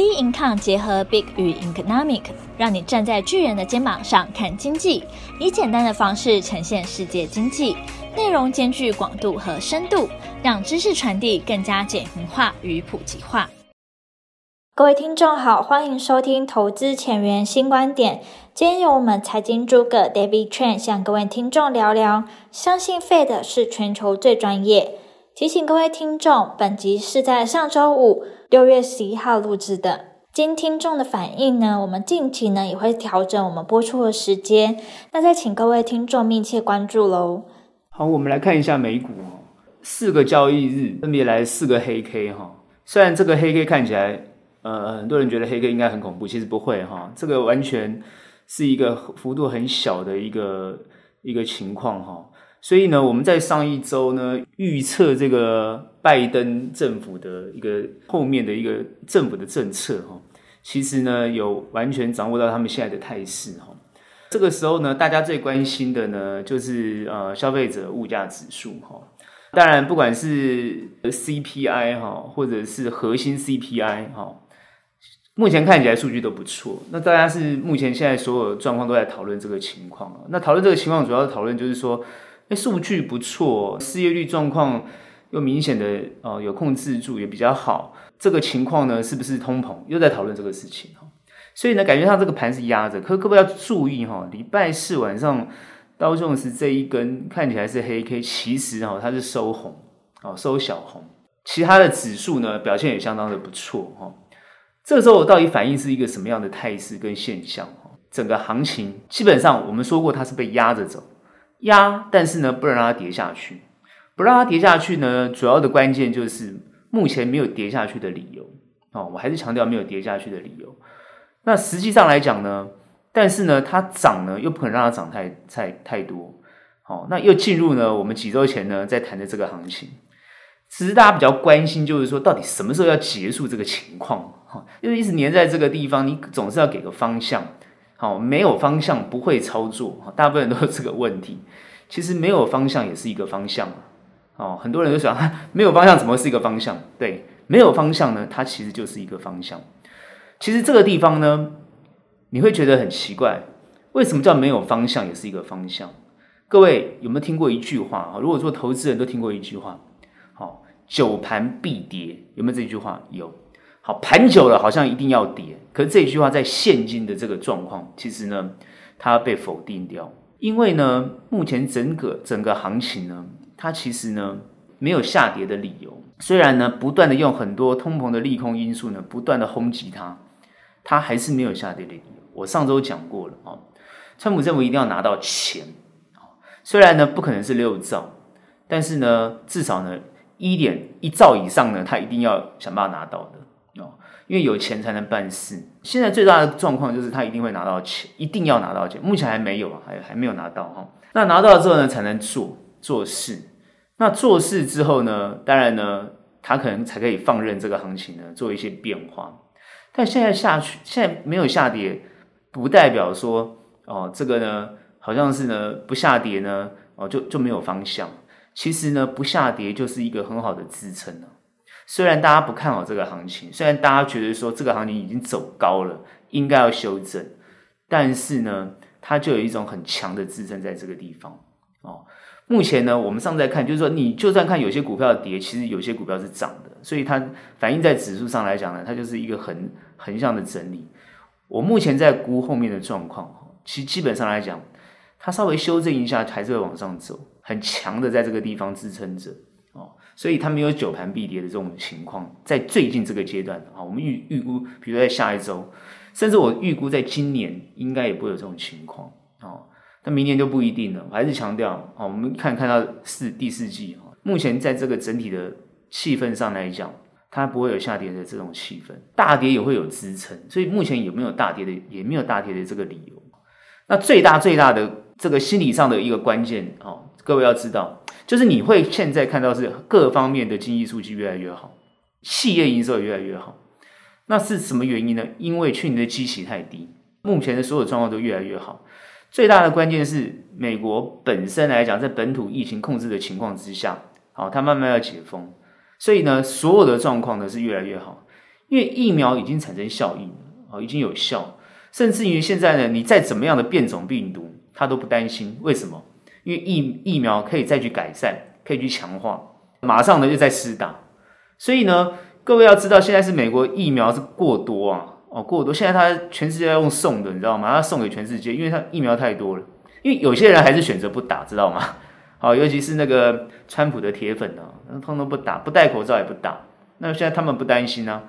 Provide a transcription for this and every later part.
B Income 结合 Big 与 Economic，让你站在巨人的肩膀上看经济，以简单的方式呈现世界经济，内容兼具广度和深度，让知识传递更加简明化与普及化。各位听众好，欢迎收听投资前沿新观点。今天由我们财经诸葛 David Chen 向各位听众聊聊，相信 Fed 是全球最专业。提醒各位听众，本集是在上周五六月十一号录制的。经听众的反应呢，我们近期呢也会调整我们播出的时间。那再请各位听众密切关注喽。好，我们来看一下美股，四个交易日分别来四个黑 K 哈。虽然这个黑 K 看起来，呃，很多人觉得黑 K 应该很恐怖，其实不会哈。这个完全是一个幅度很小的一个一个情况哈。所以呢，我们在上一周呢预测这个拜登政府的一个后面的一个政府的政策哈，其实呢有完全掌握到他们现在的态势哈。这个时候呢，大家最关心的呢就是呃消费者物价指数哈。当然，不管是 CPI 哈，或者是核心 CPI 哈，目前看起来数据都不错。那大家是目前现在所有状况都在讨论这个情况。那讨论这个情况，主要讨论就是说。哎，数据不错，失业率状况又明显的哦有控制住，也比较好。这个情况呢，是不是通膨？又在讨论这个事情哈。所以呢，感觉上这个盘是压着。可可不要注意哈，礼拜四晚上道琼斯这一根看起来是黑 K，其实哈它是收红哦，收小红。其他的指数呢表现也相当的不错哈。这时候到底反映是一个什么样的态势跟现象哈？整个行情基本上我们说过它是被压着走。压，但是呢，不能让它跌下去，不让它跌下去呢，主要的关键就是目前没有跌下去的理由哦。我还是强调没有跌下去的理由。那实际上来讲呢，但是呢，它涨呢，又不可能让它涨太太太多。好，那又进入呢，我们几周前呢在谈的这个行情。其实大家比较关心就是说，到底什么时候要结束这个情况？哈，因为一直黏在这个地方，你总是要给个方向。好，没有方向不会操作，大部分人都有这个问题。其实没有方向也是一个方向。哦，很多人都想，没有方向怎么是一个方向？对，没有方向呢，它其实就是一个方向。其实这个地方呢，你会觉得很奇怪，为什么叫没有方向也是一个方向？各位有没有听过一句话？如果说投资人都听过一句话，好，久盘必跌，有没有这句话？有。好，盘久了好像一定要跌，可是这句话在现今的这个状况，其实呢，它被否定掉，因为呢，目前整个整个行情呢，它其实呢没有下跌的理由。虽然呢，不断的用很多通膨的利空因素呢，不断的轰击它，它还是没有下跌的理由。我上周讲过了啊，川普政府一定要拿到钱，虽然呢不可能是六兆，但是呢，至少呢一点一兆以上呢，他一定要想办法拿到的。因为有钱才能办事。现在最大的状况就是他一定会拿到钱，一定要拿到钱。目前还没有啊，还还没有拿到哈。那拿到之后呢，才能做做事。那做事之后呢，当然呢，他可能才可以放任这个行情呢做一些变化。但现在下去，现在没有下跌，不代表说哦，这个呢好像是呢不下跌呢哦就就没有方向。其实呢，不下跌就是一个很好的支撑了。虽然大家不看好这个行情，虽然大家觉得说这个行情已经走高了，应该要修正，但是呢，它就有一种很强的支撑在这个地方哦。目前呢，我们上在看，就是说你就算看有些股票跌，其实有些股票是涨的，所以它反映在指数上来讲呢，它就是一个横横向的整理。我目前在估后面的状况，其实基本上来讲，它稍微修正一下，还是会往上走，很强的在这个地方支撑着。所以它没有久盘必跌的这种情况，在最近这个阶段啊，我们预预估，比如在下一周，甚至我预估在今年应该也不会有这种情况啊。那明年就不一定了。我还是强调啊，我们看看到四第四季啊，目前在这个整体的气氛上来讲，它不会有下跌的这种气氛，大跌也会有支撑。所以目前有没有大跌的，也没有大跌的这个理由。那最大最大的这个心理上的一个关键啊，各位要知道。就是你会现在看到是各方面的经济数据越来越好，企业营收也越来越好，那是什么原因呢？因为去年的基期太低，目前的所有状况都越来越好。最大的关键是美国本身来讲，在本土疫情控制的情况之下，好，它慢慢要解封，所以呢，所有的状况呢是越来越好。因为疫苗已经产生效应哦，已经有效，甚至于现在呢，你再怎么样的变种病毒，它都不担心。为什么？因为疫疫苗可以再去改善，可以去强化，马上呢就在施打。所以呢，各位要知道，现在是美国疫苗是过多啊，哦过多，现在他全世界要用送的，你知道吗？他送给全世界，因为他疫苗太多了。因为有些人还是选择不打，知道吗？好，尤其是那个川普的铁粉呢，通通不打，不戴口罩也不打。那现在他们不担心啊，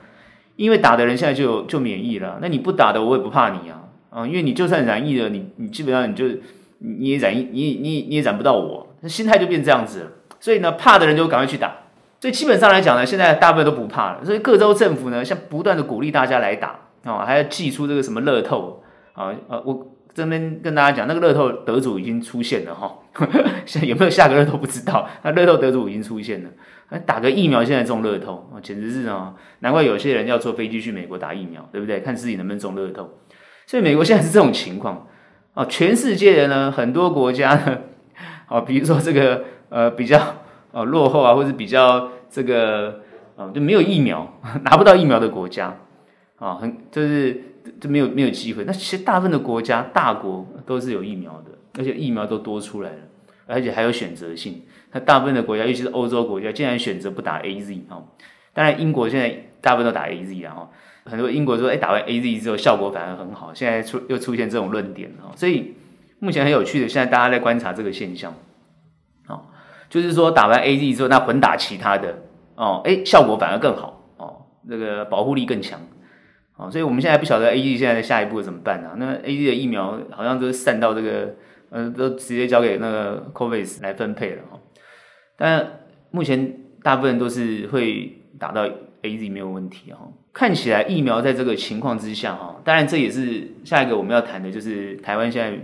因为打的人现在就就免疫了。那你不打的，我也不怕你啊，啊，因为你就算染疫了，你你基本上你就你也染，你你你也染不到我，那心态就变这样子了。所以呢，怕的人就赶快去打。所以基本上来讲呢，现在大部分都不怕了。所以各州政府呢，像不断的鼓励大家来打啊，还要寄出这个什么乐透啊，呃，我。这边跟大家讲，那个乐透得主已经出现了哈，现在有没有下个乐透不知道。那乐透得主已经出现了，打个疫苗现在中乐透，简直是啊，难怪有些人要坐飞机去美国打疫苗，对不对？看自己能不能中乐透。所以美国现在是这种情况啊，全世界的呢，很多国家呢，啊，比如说这个呃比较呃落后啊，或者比较这个啊就没有疫苗 拿不到疫苗的国家啊，很就是。就没有没有机会。那其实大部分的国家大国都是有疫苗的，而且疫苗都多出来了，而且还有选择性。那大部分的国家，尤其是欧洲国家，竟然选择不打 AZ 哦。当然，英国现在大部分都打 AZ 啊。很多英国说，哎，打完 AZ 之后效果反而很好。现在出又出现这种论点了。所以目前很有趣的，现在大家在观察这个现象。哦，就是说打完 AZ 之后，那混打其他的哦，哎，效果反而更好哦，那个保护力更强。哦所以我们现在不晓得 AZ 现在的下一步怎么办呢、啊？那 AZ 的疫苗好像都散到这个，呃，都直接交给那个 COVAX 来分配了哈。但目前大部分都是会打到 AZ 没有问题哈。看起来疫苗在这个情况之下哈，当然这也是下一个我们要谈的，就是台湾现在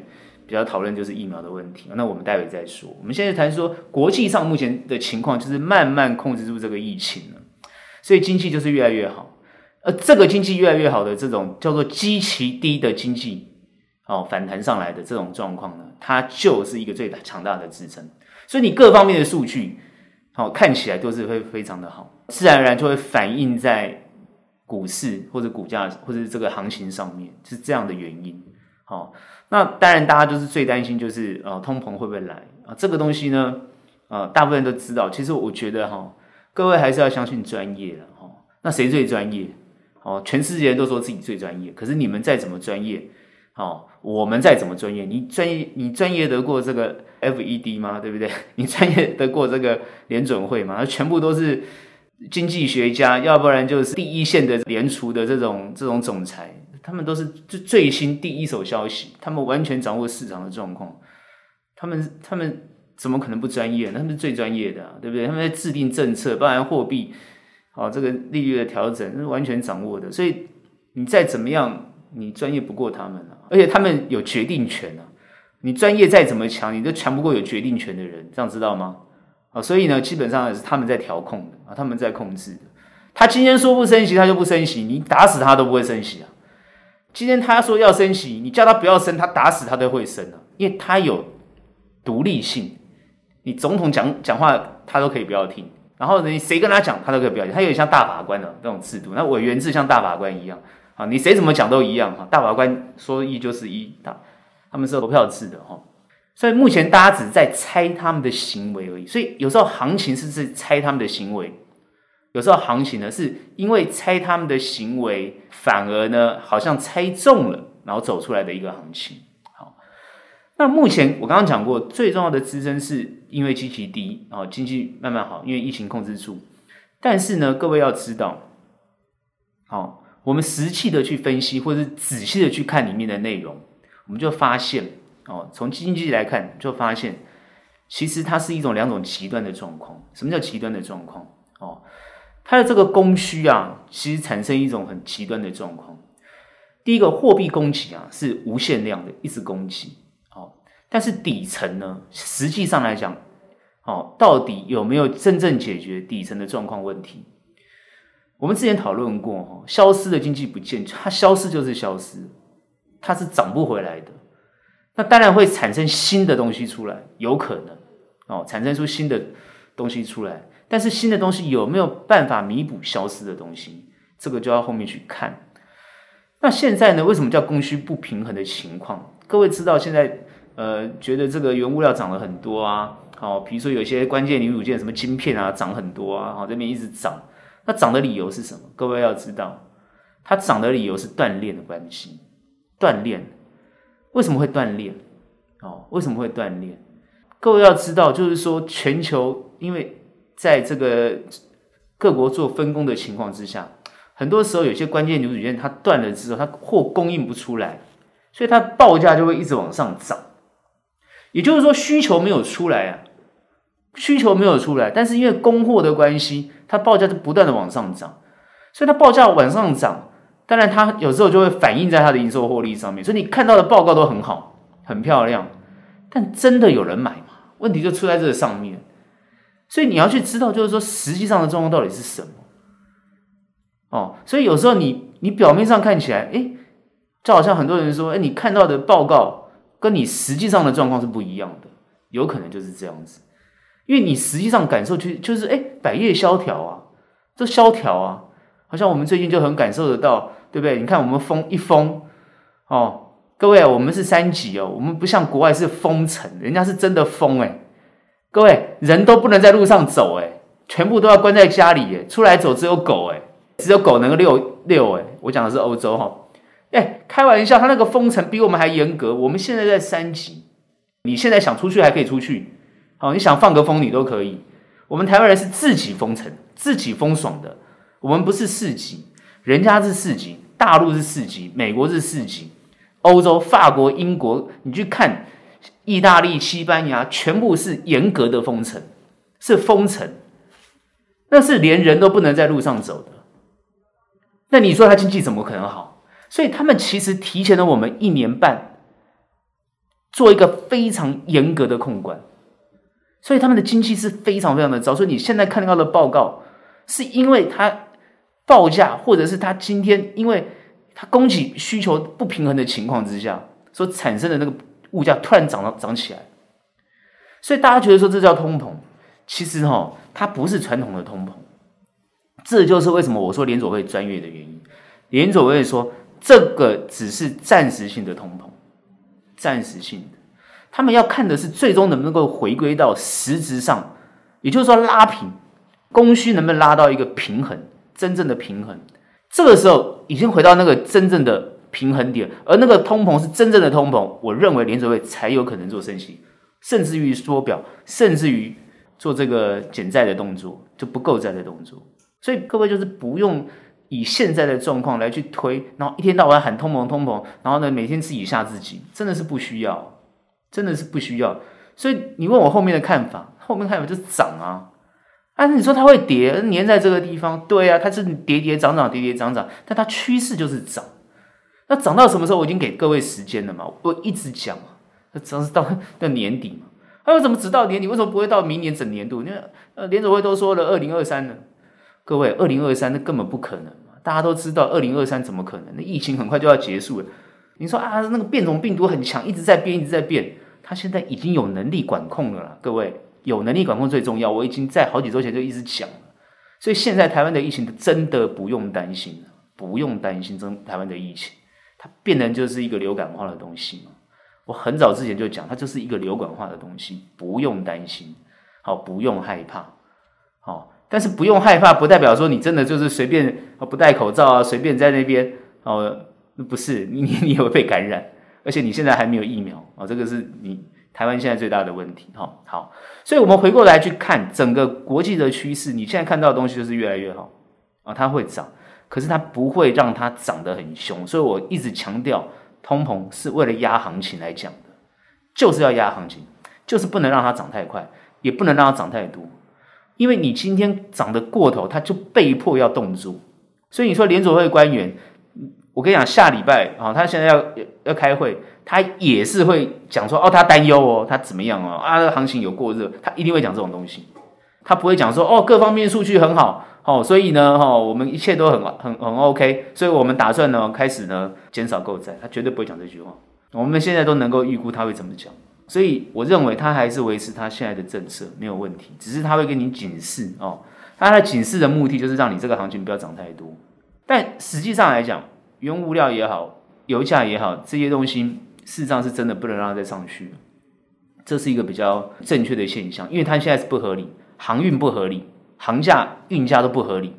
比较讨论就是疫苗的问题。那我们待会再说。我们现在谈说国际上目前的情况就是慢慢控制住这个疫情了，所以经济就是越来越好。而这个经济越来越好的这种叫做极其低的经济，哦，反弹上来的这种状况呢，它就是一个最强大的支撑。所以你各方面的数据，哦，看起来都是会非常的好，自然而然就会反映在股市或者股价或者这个行情上面，是这样的原因。好，那当然大家就是最担心就是呃通膨会不会来啊？这个东西呢，呃，大部分人都知道。其实我觉得哈，各位还是要相信专业了哈。那谁最专业？哦，全世界人都说自己最专业，可是你们再怎么专业，哦，我们再怎么专业，你专业你专业得过这个 FED 吗？对不对？你专业得过这个联准会吗？全部都是经济学家，要不然就是第一线的联储的这种这种总裁，他们都是最最新第一手消息，他们完全掌握市场的状况，他们他们怎么可能不专业？他们是最专业的，对不对？他们在制定政策，包含货币。哦，这个利率的调整是完全掌握的，所以你再怎么样，你专业不过他们啊，而且他们有决定权啊。你专业再怎么强，你都强不过有决定权的人，这样知道吗？啊，所以呢，基本上也是他们在调控的啊，他们在控制的。他今天说不升息，他就不升息，你打死他都不会升息啊。今天他说要升息，你叫他不要升，他打死他都会升啊，因为他有独立性。你总统讲讲话，他都可以不要听。然后你谁跟他讲，他都可以不要听。他有点像大法官的那种制度，那委员制像大法官一样啊。你谁怎么讲都一样哈。大法官说一就是一，他他们是投票制的哈。所以目前大家只在猜他们的行为而已。所以有时候行情是是猜他们的行为，有时候行情呢是因为猜他们的行为，反而呢好像猜中了，然后走出来的一个行情。好那目前我刚刚讲过，最重要的支撑是因为基期低，哦，经济慢慢好，因为疫情控制住。但是呢，各位要知道，好，我们实际的去分析，或者是仔细的去看里面的内容，我们就发现，哦，从经济来看，就发现，其实它是一种两种极端的状况。什么叫极端的状况？哦，它的这个供需啊，其实产生一种很极端的状况。第一个，货币供给啊，是无限量的，一直供给。哦但是底层呢，实际上来讲，哦，到底有没有真正解决底层的状况问题？我们之前讨论过，哈，消失的经济不见，它消失就是消失，它是涨不回来的。那当然会产生新的东西出来，有可能哦，产生出新的东西出来。但是新的东西有没有办法弥补消失的东西？这个就要后面去看。那现在呢？为什么叫供需不平衡的情况？各位知道现在呃，觉得这个原物料涨了很多啊，好，比如说有些关键零组件，什么晶片啊，涨很多啊，好，这边一直涨。它涨的理由是什么？各位要知道，它涨的理由是断链的关系。断链为什么会断链？哦，为什么会断链？各位要知道，就是说全球因为在这个各国做分工的情况之下，很多时候有些关键零组件它断了之后，它货供应不出来，所以它报价就会一直往上涨。也就是说需求没有出来啊，需求没有出来，但是因为供货的关系，它报价就不断的往上涨，所以它报价往上涨，当然它有时候就会反映在它的营收获利上面。所以你看到的报告都很好，很漂亮，但真的有人买吗？问题就出在这上面。所以你要去知道，就是说实际上的状况到底是什么。哦，所以有时候你你表面上看起来，诶，就好像很多人说，诶，你看到的报告跟你实际上的状况是不一样的，有可能就是这样子，因为你实际上感受就就是，诶，百业萧条啊，这萧条啊，好像我们最近就很感受得到，对不对？你看我们封一封，哦，各位，我们是三级哦，我们不像国外是封城，人家是真的封，诶，各位人都不能在路上走，诶，全部都要关在家里，诶，出来走只有狗，诶。只有狗能够遛遛哎，我讲的是欧洲哈，哎，开玩笑，他那个封城比我们还严格。我们现在在三级，你现在想出去还可以出去，好，你想放个风你都可以。我们台湾人是自己封城、自己封爽的，我们不是四级，人家是四级，大陆是四级，美国是四级，欧洲、法国、英国，你去看意大利、西班牙，全部是严格的封城，是封城，那是连人都不能在路上走的。那你说他经济怎么可能好？所以他们其实提前了我们一年半，做一个非常严格的控管，所以他们的经济是非常非常的糟。所以你现在看到的报告，是因为他报价，或者是他今天因为他供给需求不平衡的情况之下，所产生的那个物价突然涨了涨起来。所以大家觉得说这叫通膨，其实哈，它不是传统的通膨。这就是为什么我说联准会专业的原因。联准会说，这个只是暂时性的通膨，暂时性的。他们要看的是最终能不能够回归到实质上，也就是说拉平，供需能不能拉到一个平衡，真正的平衡。这个时候已经回到那个真正的平衡点，而那个通膨是真正的通膨，我认为联准会才有可能做升息，甚至于缩表，甚至于做这个减债的动作，就不够债的动作。所以各位就是不用以现在的状况来去推，然后一天到晚喊通膨通膨，然后呢每天自己吓自己，真的是不需要，真的是不需要。所以你问我后面的看法，后面看法就是涨啊，但啊你说它会跌，粘在这个地方，对啊，它是跌跌涨涨跌跌涨涨，但它趋势就是涨。那涨到什么时候？我已经给各位时间了嘛，我一直讲嘛，那涨是到 到年底嘛，它为什么只到年底？为什么不会到明年整年度？因为呃联准会都说了二零二三呢。各位，二零二三那根本不可能嘛！大家都知道，二零二三怎么可能？那疫情很快就要结束了。你说啊，那个变种病毒很强，一直在变，一直在变。他现在已经有能力管控了。各位，有能力管控最重要。我已经在好几周前就一直讲了。所以现在台湾的疫情真的不用担心，不用担心。真台湾的疫情，它变成就是一个流感化的东西嘛。我很早之前就讲，它就是一个流感化的东西，不用担心，好，不用害怕，好。但是不用害怕，不代表说你真的就是随便不戴口罩啊，随便在那边哦，不是你你你会被感染，而且你现在还没有疫苗啊，这个是你台湾现在最大的问题哈。好，所以我们回过来去看整个国际的趋势，你现在看到的东西就是越来越好啊，它会涨，可是它不会让它涨得很凶，所以我一直强调，通膨是为了压行情来讲的，就是要压行情，就是不能让它涨太快，也不能让它涨太多。因为你今天涨得过头，它就被迫要动作。所以你说联准会官员，我跟你讲，下礼拜啊，他现在要要开会，他也是会讲说，哦，他担忧哦，他怎么样哦，啊，行情有过热，他一定会讲这种东西，他不会讲说，哦，各方面数据很好，哦，所以呢，哈，我们一切都很很很 OK，所以我们打算呢，开始呢，减少购债，他绝对不会讲这句话。我们现在都能够预估他会怎么讲。所以我认为他还是维持他现在的政策没有问题，只是他会跟你警示哦。他的警示的目的就是让你这个行情不要涨太多，但实际上来讲，原物料也好，油价也好，这些东西事实上是真的不能让它再上去。这是一个比较正确的现象，因为它现在是不合理，航运不合理，航价、运价都不合理。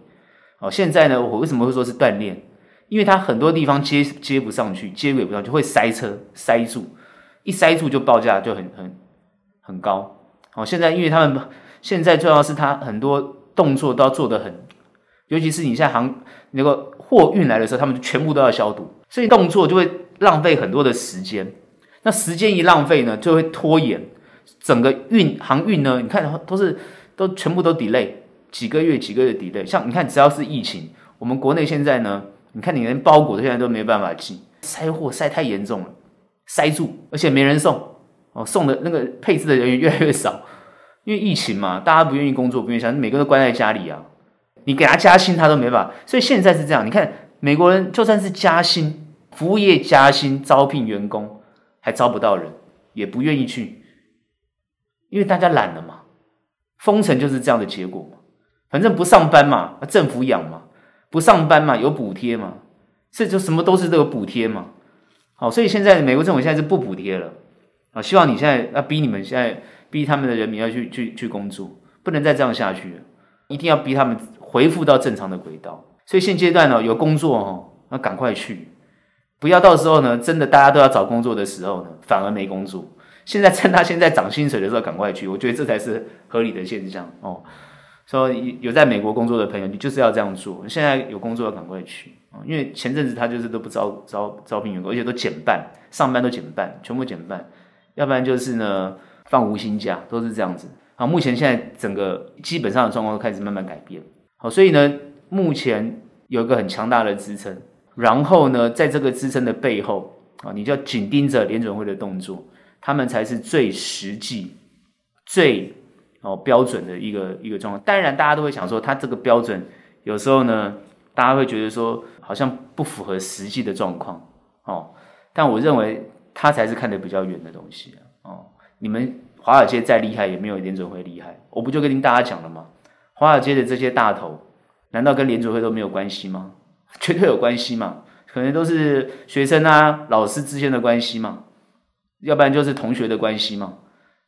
哦，现在呢，我为什么会说是断链？因为它很多地方接接不上去，接轨不上去，会塞车塞住，一塞住就报价就很很很高。哦，现在因为他们现在重要是它很多动作都要做得很，尤其是你现在航那个货运来的时候，他们全部都要消毒，所以动作就会浪费很多的时间。那时间一浪费呢，就会拖延整个运航运呢。你看都是都全部都 delay 几个月几个月 delay。像你看，只要是疫情，我们国内现在呢。你看，你连包裹现在都没办法寄，塞货塞太严重了，塞住，而且没人送哦，送的那个配置的人员越来越少，因为疫情嘛，大家不愿意工作，不愿意想，每个人都关在家里啊。你给他加薪，他都没办法。所以现在是这样，你看美国人就算是加薪，服务业加薪招聘员工，还招不到人，也不愿意去，因为大家懒了嘛。封城就是这样的结果嘛，反正不上班嘛，政府养嘛。不上班嘛，有补贴嘛，这就什么都是这个补贴嘛。好，所以现在美国政府现在是不补贴了啊，希望你现在要逼你们现在逼他们的人民要去去去工作，不能再这样下去了，一定要逼他们恢复到正常的轨道。所以现阶段呢，有工作哦，那赶快去，不要到时候呢，真的大家都要找工作的时候呢，反而没工作。现在趁他现在涨薪水的时候赶快去，我觉得这才是合理的现象哦。说有在美国工作的朋友，你就是要这样做。现在有工作要赶快去啊，因为前阵子他就是都不招招招聘员工，而且都减半，上班都减半，全部减半。要不然就是呢放无薪假，都是这样子。好，目前现在整个基本上的状况都开始慢慢改变。好，所以呢，目前有一个很强大的支撑，然后呢，在这个支撑的背后啊，你就要紧盯着联准会的动作，他们才是最实际、最。哦，标准的一个一个状况，当然大家都会想说，它这个标准有时候呢，大家会觉得说好像不符合实际的状况哦。但我认为它才是看得比较远的东西哦。你们华尔街再厉害，也没有联准会厉害。我不就跟大家讲了吗？华尔街的这些大头，难道跟联准会都没有关系吗？绝对有关系嘛，可能都是学生啊、老师之间的关系嘛，要不然就是同学的关系嘛，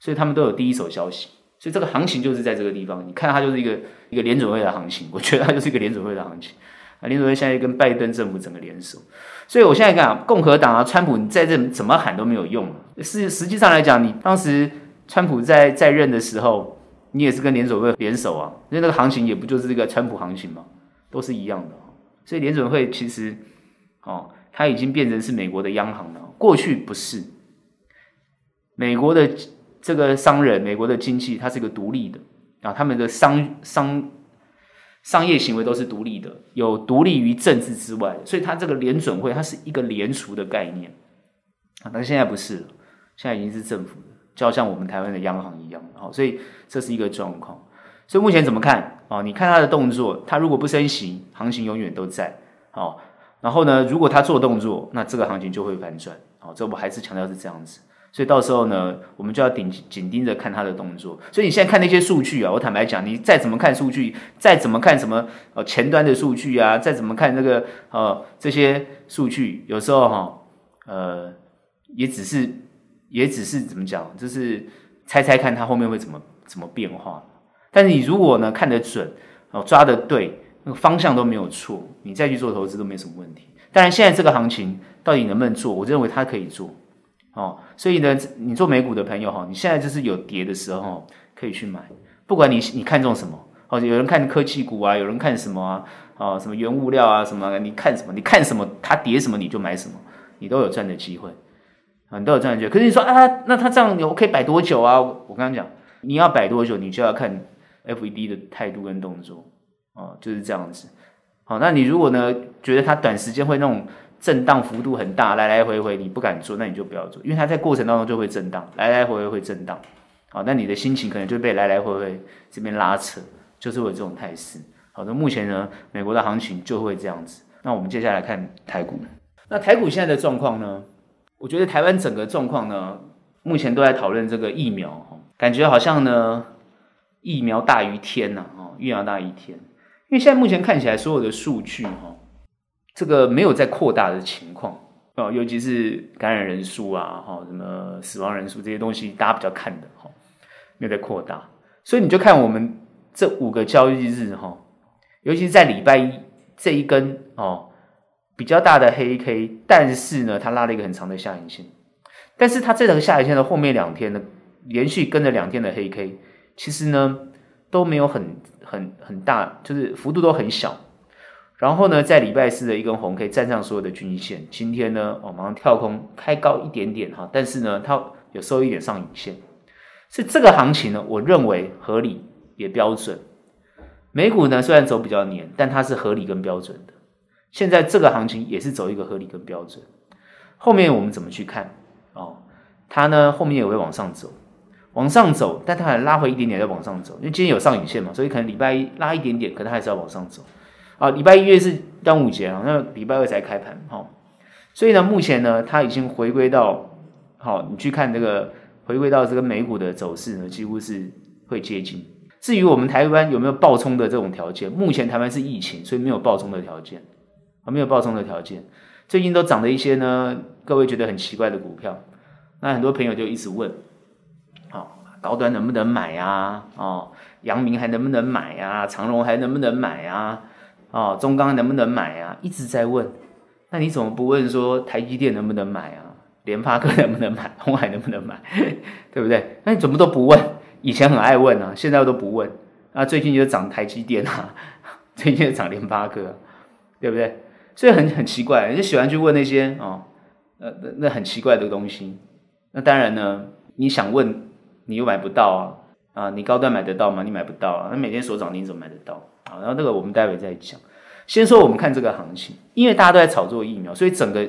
所以他们都有第一手消息。所以这个行情就是在这个地方，你看它就是一个一个联准会的行情，我觉得它就是一个联准会的行情啊。联准会现在跟拜登政府整个联手，所以我现在看啊，共和党啊，川普你在这怎么喊都没有用。是实际上来讲，你当时川普在在任的时候，你也是跟联准会联手啊，因为那个行情也不就是这个川普行情嘛，都是一样的。所以联准会其实哦，它已经变成是美国的央行了，过去不是美国的。这个商人，美国的经济，它是一个独立的啊，他们的商商商业行为都是独立的，有独立于政治之外，所以它这个联准会，它是一个联储的概念啊，但是现在不是了，现在已经是政府的，就好像我们台湾的央行一样，好，所以这是一个状况。所以目前怎么看啊？你看它的动作，它如果不升息，行情永远都在，好，然后呢，如果它做动作，那这个行情就会反转，好，这我还是强调是这样子。所以到时候呢，我们就要紧紧盯着看它的动作。所以你现在看那些数据啊，我坦白讲，你再怎么看数据，再怎么看什么呃前端的数据啊，再怎么看这个呃这些数据，有时候哈呃也只是也只是怎么讲，就是猜猜看它后面会怎么怎么变化。但是你如果呢看得准哦，抓得对，那个方向都没有错，你再去做投资都没什么问题。当然现在这个行情到底能不能做，我认为它可以做。哦，所以呢，你做美股的朋友哈，你现在就是有跌的时候可以去买，不管你你看中什么，哦，有人看科技股啊，有人看什么啊，哦，什么原物料啊，什么，你看什么，你看什么，它跌什么你就买什么，你都有赚的机会，啊，你都有这样觉得。可是你说啊，那它这样我可以摆多久啊？我刚刚讲，你要摆多久，你就要看 FED 的态度跟动作，哦，就是这样子。好，那你如果呢觉得它短时间会那种。震荡幅度很大，来来回回你不敢做，那你就不要做，因为它在过程当中就会震荡，来来回回会震荡，好，那你的心情可能就被来来回回这边拉扯，就是会有这种态势。好，那目前呢，美国的行情就会这样子。那我们接下来看台股，那台股现在的状况呢？我觉得台湾整个状况呢，目前都在讨论这个疫苗，感觉好像呢，疫苗大于天呐，哦，疫苗大于天，因为现在目前看起来所有的数据哈。这个没有在扩大的情况啊，尤其是感染人数啊，哈，什么死亡人数这些东西，大家比较看的哈，没有在扩大，所以你就看我们这五个交易日哈，尤其是在礼拜一这一根哦比较大的黑 K，但是呢，它拉了一个很长的下影线，但是它这条下影线的后面两天呢，连续跟着两天的黑 K，其实呢都没有很很很大，就是幅度都很小。然后呢，在礼拜四的一根红 K 站上所有的均线，今天呢，哦，马上跳空开高一点点哈，但是呢，它有收一点上影线，所以这个行情呢，我认为合理也标准。美股呢虽然走比较黏，但它是合理跟标准的。现在这个行情也是走一个合理跟标准。后面我们怎么去看？哦，它呢后面也会往上走，往上走，但它还拉回一点点再往上走，因为今天有上影线嘛，所以可能礼拜一拉一点点，可能还是要往上走。啊，礼拜一月是端午节啊，那礼拜二才开盘，哈，所以呢，目前呢，它已经回归到，好，你去看这个回归到这个美股的走势呢，几乎是会接近。至于我们台湾有没有暴冲的这种条件，目前台湾是疫情，所以没有暴冲的条件，啊，没有暴冲的条件。最近都涨了一些呢，各位觉得很奇怪的股票，那很多朋友就一直问，好，高端能不能买啊？哦，阳明还能不能买啊？长荣还能不能买啊？哦，中钢能不能买啊？一直在问，那你怎么不问说台积电能不能买啊？联发科能不能买？鸿海能不能买？对不对？那你怎么都不问？以前很爱问啊，现在都不问。啊，最近就涨台积电啊，最近就涨联发科，对不对？所以很很奇怪，你就喜欢去问那些哦，呃，那那很奇怪的东西。那当然呢，你想问，你又买不到啊。啊，你高端买得到吗？你买不到啊。那每天所涨，你怎么买得到？啊，然后这个我们待会再讲。先说我们看这个行情，因为大家都在炒作疫苗，所以整个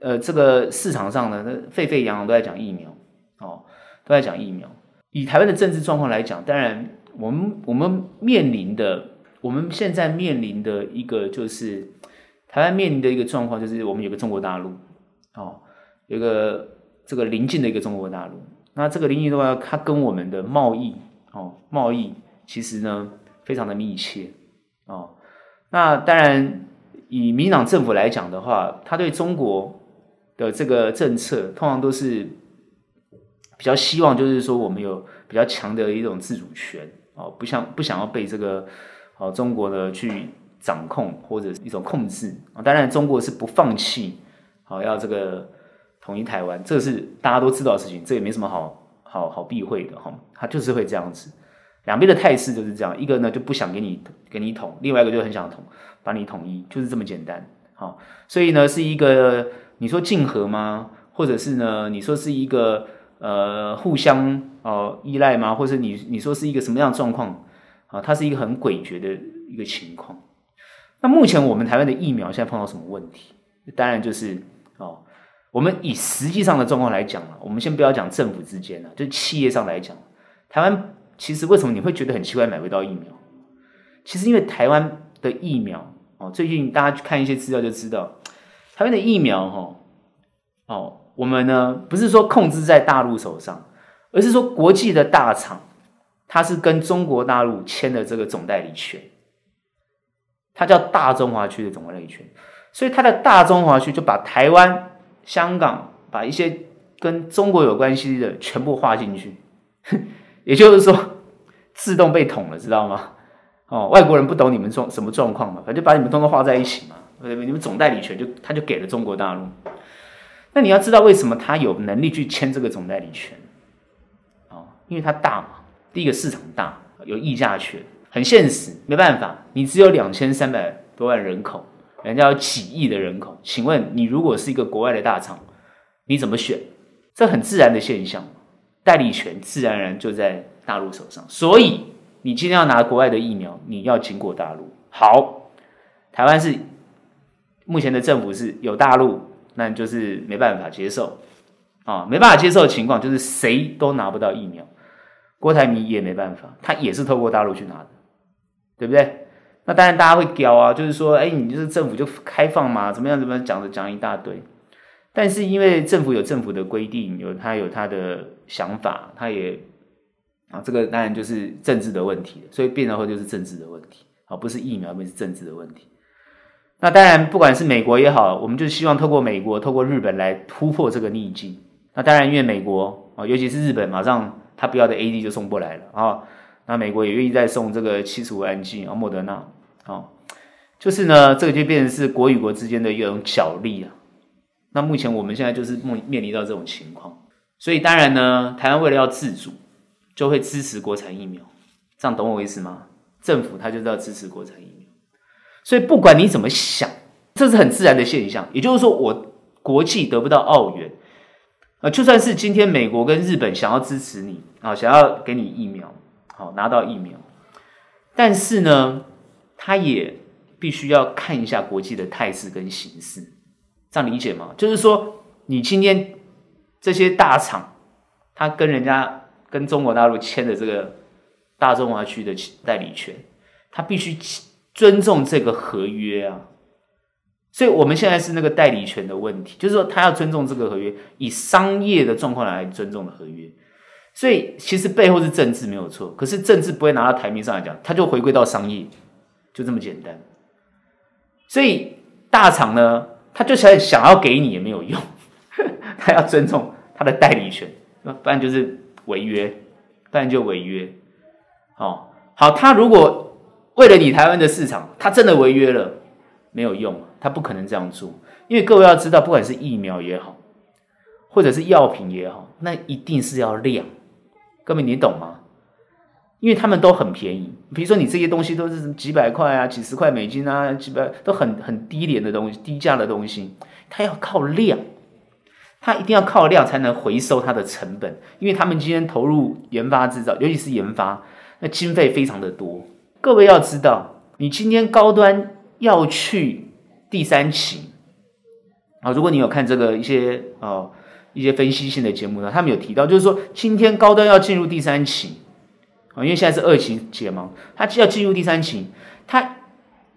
呃这个市场上呢，那沸沸扬扬都在讲疫苗，哦，都在讲疫苗。以台湾的政治状况来讲，当然我们我们面临的，我们现在面临的一个就是台湾面临的一个状况，就是我们有个中国大陆，哦，有个这个邻近的一个中国大陆。那这个邻近的话，它跟我们的贸易哦，贸易其实呢非常的密切哦。那当然，以民党政府来讲的话，他对中国的这个政策，通常都是比较希望，就是说我们有比较强的一种自主权哦，不想不想要被这个哦中国的去掌控或者一种控制啊。当然，中国是不放弃好要这个。统一台湾，这是大家都知道的事情，这也没什么好好好避讳的哈。他就是会这样子，两边的态势就是这样，一个呢就不想给你给你统，另外一个就很想统，把你统一，就是这么简单。好，所以呢是一个你说竞合吗？或者是呢你说是一个呃互相哦、依赖吗？或者你你说是一个什么样的状况啊？它是一个很诡谲的一个情况。那目前我们台湾的疫苗现在碰到什么问题？当然就是哦。我们以实际上的状况来讲啊，我们先不要讲政府之间了，就企业上来讲，台湾其实为什么你会觉得很奇怪买不到疫苗？其实因为台湾的疫苗哦，最近大家去看一些资料就知道，台湾的疫苗哈哦，我们呢不是说控制在大陆手上，而是说国际的大厂，它是跟中国大陆签的这个总代理权，它叫大中华区的总代理权，所以它的大中华区就把台湾。香港把一些跟中国有关系的全部划进去，也就是说自动被统了，知道吗？哦，外国人不懂你们状什么状况嘛，反正把你们通通划在一起嘛，对不对？你们总代理权就他就给了中国大陆。那你要知道为什么他有能力去签这个总代理权？哦，因为他大嘛，第一个市场大，有议价权，很现实，没办法，你只有两千三百多万人口。人家有几亿的人口，请问你如果是一个国外的大厂，你怎么选？这很自然的现象，代理权自然而然就在大陆手上。所以你今天要拿国外的疫苗，你要经过大陆。好，台湾是目前的政府是有大陆，那就是没办法接受啊，没办法接受的情况就是谁都拿不到疫苗，郭台铭也没办法，他也是透过大陆去拿的，对不对？那当然，大家会屌啊，就是说，哎，你就是政府就开放嘛，怎么样怎么样，讲的讲一大堆。但是因为政府有政府的规定，有他有他的想法，他也啊，这个当然就是政治的问题，所以变的话就是政治的问题，啊，不是疫苗，不是政治的问题。那当然，不管是美国也好，我们就希望透过美国、透过日本来突破这个逆境。那当然，因为美国啊，尤其是日本，马上他不要的 A D 就送过来了啊。那美国也愿意再送这个七十五万剂啊，莫德纳啊，就是呢，这个就变成是国与国之间的一种角力啊。那目前我们现在就是面面临到这种情况，所以当然呢，台湾为了要自主，就会支持国产疫苗，这样懂我意思吗？政府他就是要支持国产疫苗，所以不管你怎么想，这是很自然的现象。也就是说，我国际得不到澳元，啊，就算是今天美国跟日本想要支持你啊，想要给你疫苗，好拿到疫苗，但是呢，他也必须要看一下国际的态势跟形势。这样理解吗？就是说，你今天这些大厂，他跟人家跟中国大陆签的这个大中华区的代理权，他必须尊重这个合约啊。所以，我们现在是那个代理权的问题，就是说，他要尊重这个合约，以商业的状况来尊重的合约。所以，其实背后是政治没有错，可是政治不会拿到台面上来讲，他就回归到商业，就这么简单。所以，大厂呢？他就想想要给你也没有用，他要尊重他的代理权，不然就是违约，不然就违约。哦，好，他如果为了你台湾的市场，他真的违约了，没有用，他不可能这样做。因为各位要知道，不管是疫苗也好，或者是药品也好，那一定是要量。各位你懂吗？因为他们都很便宜，比如说你这些东西都是几百块啊、几十块美金啊、几百都很很低廉的东西、低价的东西，它要靠量，它一定要靠量才能回收它的成本，因为他们今天投入研发制造，尤其是研发，那经费非常的多。各位要知道，你今天高端要去第三期啊，如果你有看这个一些哦一些分析性的节目呢，他们有提到，就是说今天高端要进入第三期。因为现在是二期解盲，他要进入第三期，他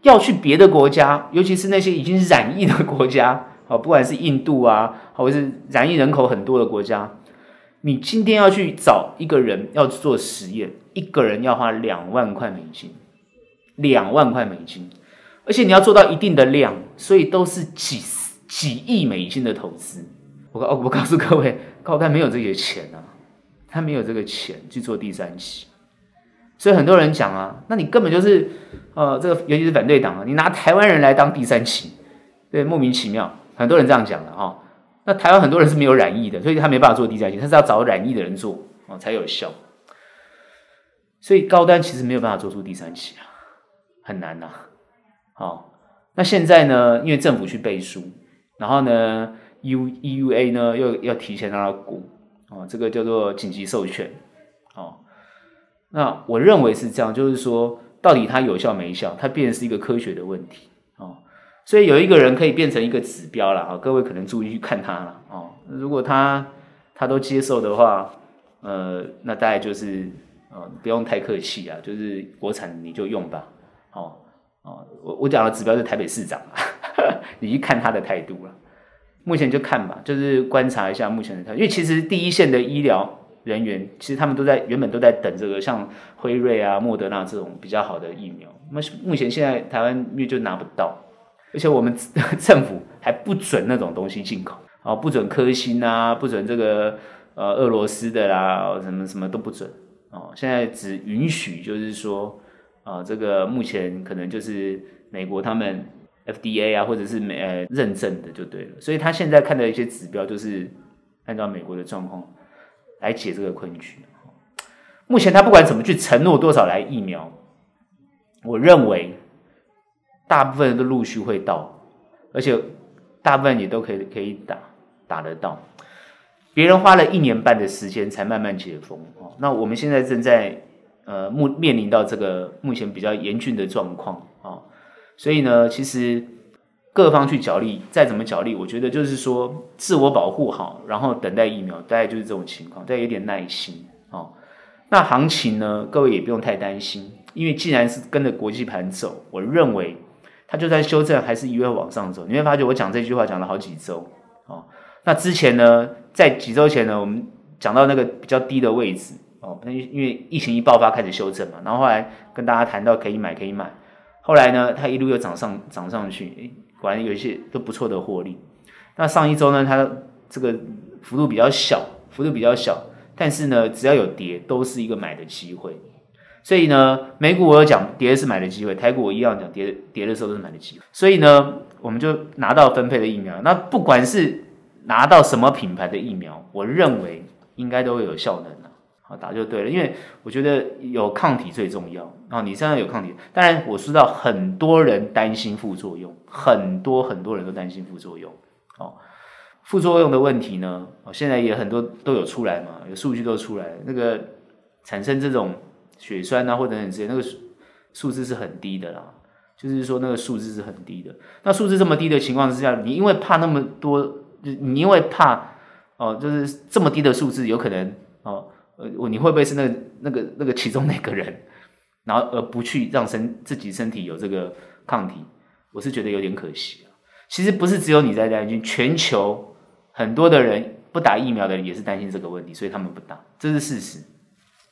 要去别的国家，尤其是那些已经染疫的国家，啊，不管是印度啊，或者是染疫人口很多的国家，你今天要去找一个人要做实验，一个人要花两万块美金，两万块美金，而且你要做到一定的量，所以都是几十几亿美金的投资。我告我告诉各位，高端没有这些钱啊，他没有这个钱去做第三期。所以很多人讲啊，那你根本就是，呃，这个尤其是反对党啊，你拿台湾人来当第三期，对，莫名其妙，很多人这样讲的哈、那台湾很多人是没有染疫的，所以他没办法做第三期，他是要找染疫的人做哦才有效。所以高端其实没有办法做出第三期啊，很难呐、啊。好、哦，那现在呢，因为政府去背书，然后呢，U EUA 呢又要提前让他估，哦，这个叫做紧急授权，哦。那我认为是这样，就是说，到底它有效没效，它变成是一个科学的问题哦。所以有一个人可以变成一个指标了啊，各位可能注意去看他了哦。如果他他都接受的话，呃，那大概就是呃不用太客气啊，就是国产你就用吧。哦哦，我我讲的指标是台北市长啊，你去看他的态度了。目前就看吧，就是观察一下目前的态，因为其实第一线的医疗。人员其实他们都在原本都在等这个像辉瑞啊、莫德纳这种比较好的疫苗，那目前现在台湾因为就拿不到，而且我们政府还不准那种东西进口，哦，不准科兴啊，不准这个呃俄罗斯的啦，什么什么都不准哦，现在只允许就是说啊、这个目前可能就是美国他们 FDA 啊，或者是美呃认证的就对了，所以他现在看的一些指标就是按照美国的状况。来解这个困局。目前他不管怎么去承诺多少来疫苗，我认为大部分人都陆续会到，而且大部分也都可以可以打打得到。别人花了一年半的时间才慢慢解封哦，那我们现在正在呃目面临到这个目前比较严峻的状况，所以呢，其实。各方去角力，再怎么角力，我觉得就是说自我保护好，然后等待疫苗，大概就是这种情况，大家有点耐心哦。那行情呢，各位也不用太担心，因为既然是跟着国际盘走，我认为它就算修正，还是一路往上走。你会发觉我讲这句话讲了好几周哦。那之前呢，在几周前呢，我们讲到那个比较低的位置哦，那因为疫情一爆发开始修正嘛，然后后来跟大家谈到可以买可以买。后来呢，它一路又涨上涨上去，哎，果然有一些都不错的获利。那上一周呢，它这个幅度比较小，幅度比较小，但是呢，只要有跌，都是一个买的机会。所以呢，美股我有讲跌是买的机会，台股我一样讲跌跌的时候都是买的机会。所以呢，我们就拿到分配的疫苗。那不管是拿到什么品牌的疫苗，我认为应该都会有效能的，啊打就对了。因为我觉得有抗体最重要。啊你身上有抗体，当然我知道很多人担心副作用，很多很多人都担心副作用。哦，副作用的问题呢，哦，现在也很多都有出来嘛，有数据都出来，那个产生这种。血栓啊，或者等等之类，那个数字是很低的啦。就是说，那个数字是很低的。那数字这么低的情况之下，你因为怕那么多，你因为怕哦，就是这么低的数字，有可能哦，呃，我你会不会是那那个那个其中那个人，然后而不去让身自己身体有这个抗体？我是觉得有点可惜啊。其实不是只有你在担心，全球很多的人不打疫苗的人也是担心这个问题，所以他们不打，这是事实。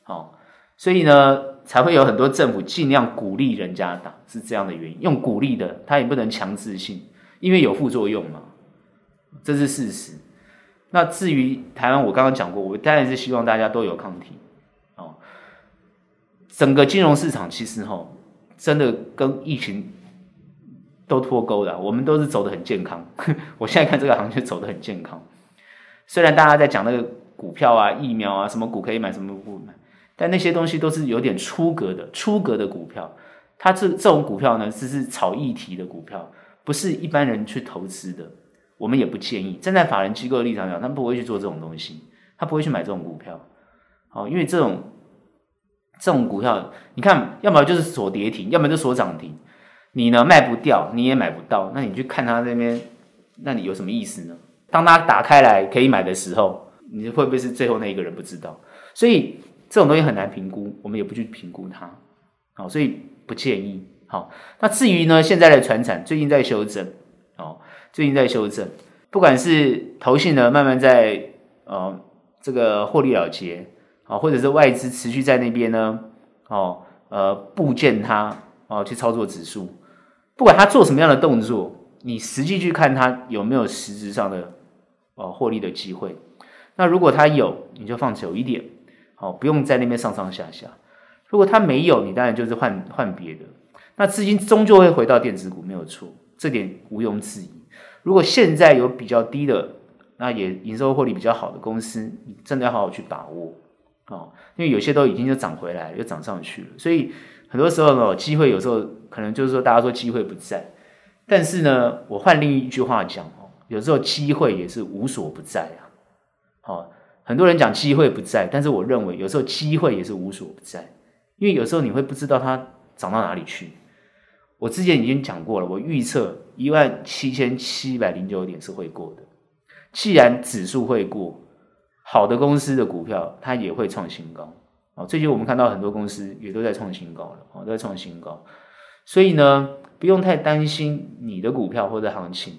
好。所以呢，才会有很多政府尽量鼓励人家打，是这样的原因。用鼓励的，他也不能强制性，因为有副作用嘛，这是事实。那至于台湾，我刚刚讲过，我当然是希望大家都有抗体哦。整个金融市场其实齁，真的跟疫情都脱钩的，我们都是走得很健康。我现在看这个行情走得很健康，虽然大家在讲那个股票啊、疫苗啊，什么股可以买，什么不买。但那些东西都是有点出格的，出格的股票，它这这种股票呢，只是炒议题的股票，不是一般人去投资的。我们也不建议，站在法人机构的立场讲，他们不会去做这种东西，他不会去买这种股票。好，因为这种这种股票，你看，要么就是锁跌停，要么就锁涨停，你呢卖不掉，你也买不到，那你去看他那边，那你有什么意思呢？当他打开来可以买的时候，你会不会是最后那一个人？不知道，所以。这种东西很难评估，我们也不去评估它，好，所以不建议。好，那至于呢，现在的船产最近在修正，哦，最近在修正，不管是投信呢慢慢在呃这个获利了结，啊，或者是外资持续在那边呢，哦，呃，部件它，哦，去操作指数，不管他做什么样的动作，你实际去看它有没有实质上的哦获利的机会。那如果它有，你就放久一点。好，不用在那边上上下下。如果他没有，你当然就是换换别的。那资金终究会回到电子股，没有错，这点毋庸置疑。如果现在有比较低的，那也营收获利比较好的公司，你真的要好好去把握哦。因为有些都已经就涨回来，又涨上去了。所以很多时候呢，机会有时候可能就是说大家说机会不在，但是呢，我换另一句话讲哦，有时候机会也是无所不在啊。好。很多人讲机会不在，但是我认为有时候机会也是无所不在，因为有时候你会不知道它涨到哪里去。我之前已经讲过了，我预测一万七千七百零九点是会过的。既然指数会过，好的公司的股票它也会创新高啊！最近我们看到很多公司也都在创新高了啊，都在创新高。所以呢，不用太担心你的股票或者行情，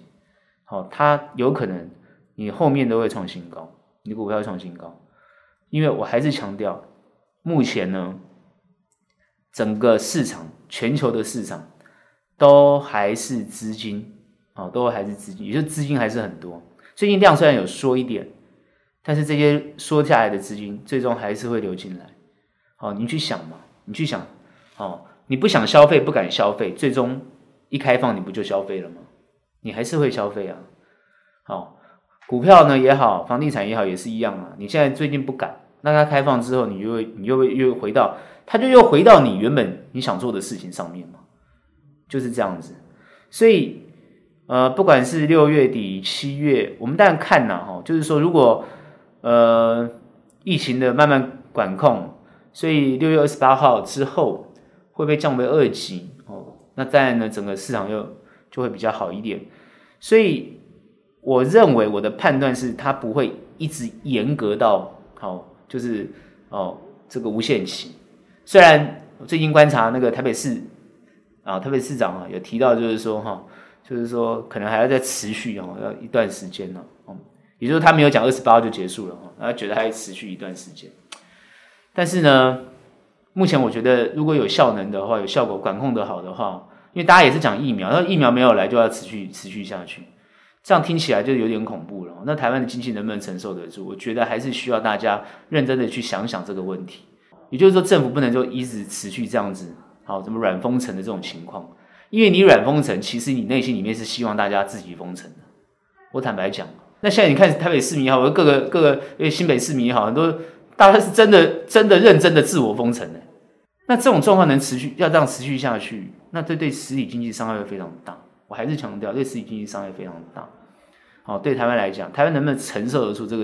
好，它有可能你后面都会创新高。你股票创新高，因为我还是强调，目前呢，整个市场全球的市场都还是资金啊，都还是资金，也就资金还是很多。最近量虽然有缩一点，但是这些缩下来的资金最终还是会流进来。好，你去想嘛，你去想，哦，你不想消费，不敢消费，最终一开放，你不就消费了吗？你还是会消费啊，好。股票呢也好，房地产也好，也是一样啊。你现在最近不敢，那它开放之后，你又会，你又会又回到，它就又回到你原本你想做的事情上面嘛，就是这样子。所以，呃，不管是六月底、七月，我们当然看呐，哈，就是说，如果呃疫情的慢慢管控，所以六月二十八号之后会被降为二级哦，那当然呢，整个市场又就会比较好一点。所以。我认为我的判断是，它不会一直严格到好，就是哦这个无限期。虽然我最近观察那个台北市啊，特别市长啊有提到，就是说哈，就是说可能还要再持续哦，要一段时间呢。哦，也就是他没有讲二十八号就结束了哦，他觉得还要持续一段时间。但是呢，目前我觉得如果有效能的话，有效果管控的好的话，因为大家也是讲疫苗，那疫苗没有来就要持续持续下去，这样听起来就有点恐怖了。那台湾的经济能不能承受得住？我觉得还是需要大家认真的去想想这个问题。也就是说，政府不能就一直持续这样子，好，怎么软封城的这种情况？因为你软封城，其实你内心里面是希望大家自己封城的。我坦白讲，那现在你看台北市民也好，各个各个因为新北市民也好，很多大家是真的真的认真的自我封城的。那这种状况能持续，要这样持续下去，那对对实体经济伤害会非常大。我还是强调，对实体经济伤害非常大。好，对台湾来讲，台湾能不能承受得住这个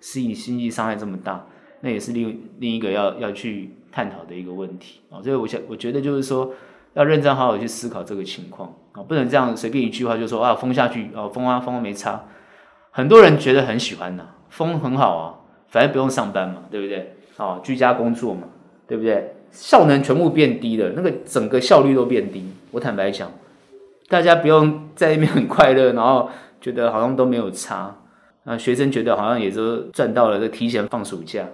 实体经济伤害这么大？那也是另另一个要要去探讨的一个问题啊。所以我想，我觉得就是说，要认真好好去思考这个情况啊，不能这样随便一句话就说啊封下去啊封啊封没差。很多人觉得很喜欢呐，封很好啊，反正不用上班嘛，对不对？啊，居家工作嘛，对不对？效能全部变低了，那个整个效率都变低。我坦白讲，大家不用在那边很快乐，然后觉得好像都没有差。啊，学生觉得好像也都赚到了这提前放暑假。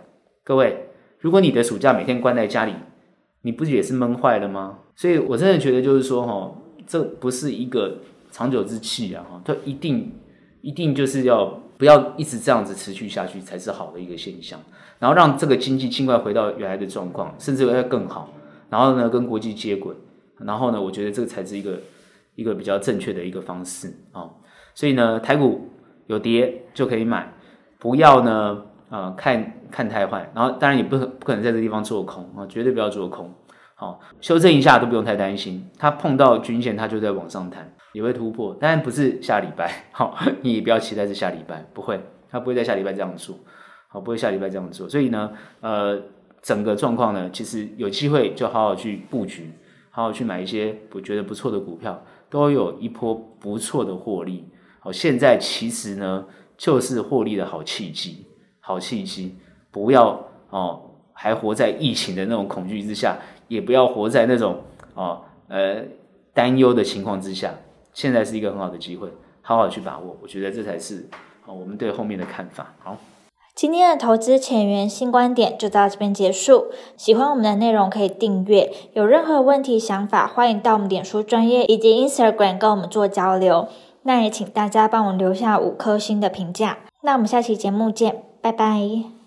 各位，如果你的暑假每天关在家里，你不也是闷坏了吗？所以我真的觉得就是说，哈，这不是一个长久之计啊，哈，它一定一定就是要。不要一直这样子持续下去才是好的一个现象，然后让这个经济尽快回到原来的状况，甚至会更好。然后呢，跟国际接轨，然后呢，我觉得这个才是一个一个比较正确的一个方式啊、所以呢，台股有跌就可以买，不要呢、呃、看看太坏。然后当然也不不可能在这地方做空啊，绝对不要做空。好、修正一下都不用太担心，它碰到均线它就在往上弹。也会突破，但不是下礼拜，好，你也不要期待是下礼拜，不会，它不会在下礼拜这样做，好，不会下礼拜这样做，所以呢，呃，整个状况呢，其实有机会就好好去布局，好好去买一些我觉得不错的股票，都有一波不错的获利，好，现在其实呢，就是获利的好契机，好信息，不要哦，还活在疫情的那种恐惧之下，也不要活在那种哦，呃，担忧的情况之下。现在是一个很好的机会，好好去把握。我觉得这才是哦，我们对后面的看法。好，今天的投资前沿新观点就到这边结束。喜欢我们的内容可以订阅，有任何问题想法，欢迎到我们脸书专业以及 Instagram 跟我们做交流。那也请大家帮我留下五颗星的评价。那我们下期节目见，拜拜。